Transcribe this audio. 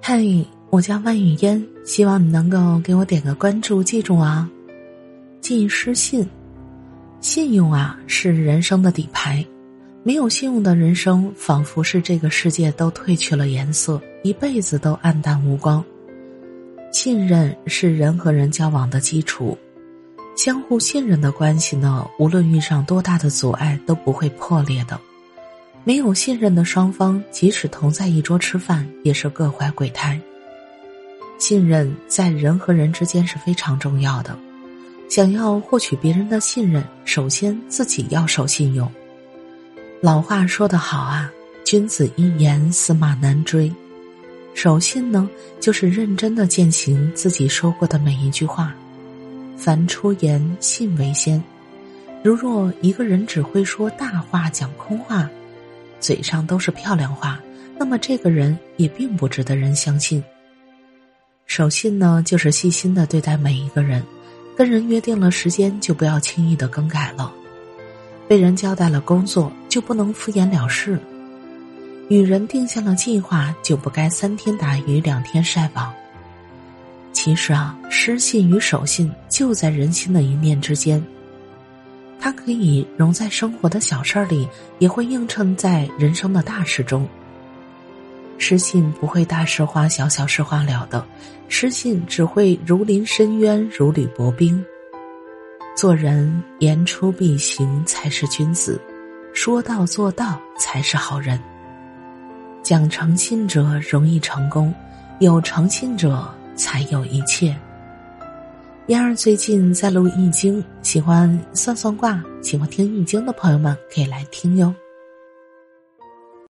嗨，我叫万语嫣，希望你能够给我点个关注，记住啊。记失信，信用啊是人生的底牌，没有信用的人生，仿佛是这个世界都褪去了颜色，一辈子都黯淡无光。信任是人和人交往的基础，相互信任的关系呢，无论遇上多大的阻碍，都不会破裂的。没有信任的双方，即使同在一桌吃饭，也是各怀鬼胎。信任在人和人之间是非常重要的。想要获取别人的信任，首先自己要守信用。老话说得好啊，“君子一言，驷马难追。”守信呢，就是认真的践行自己说过的每一句话。凡出言，信为先。如若一个人只会说大话，讲空话。嘴上都是漂亮话，那么这个人也并不值得人相信。守信呢，就是细心的对待每一个人，跟人约定了时间，就不要轻易的更改了；被人交代了工作，就不能敷衍了事；与人定下了计划，就不该三天打鱼两天晒网。其实啊，失信与守信就在人心的一念之间。它可以融在生活的小事儿里，也会映衬在人生的大事中。失信不会大事化小，小事化了的，失信只会如临深渊，如履薄冰。做人言出必行才是君子，说到做到才是好人。讲诚信者容易成功，有诚信者才有一切。燕儿最近在录《易经》，喜欢算算卦、喜欢听《易经》的朋友们可以来听哟。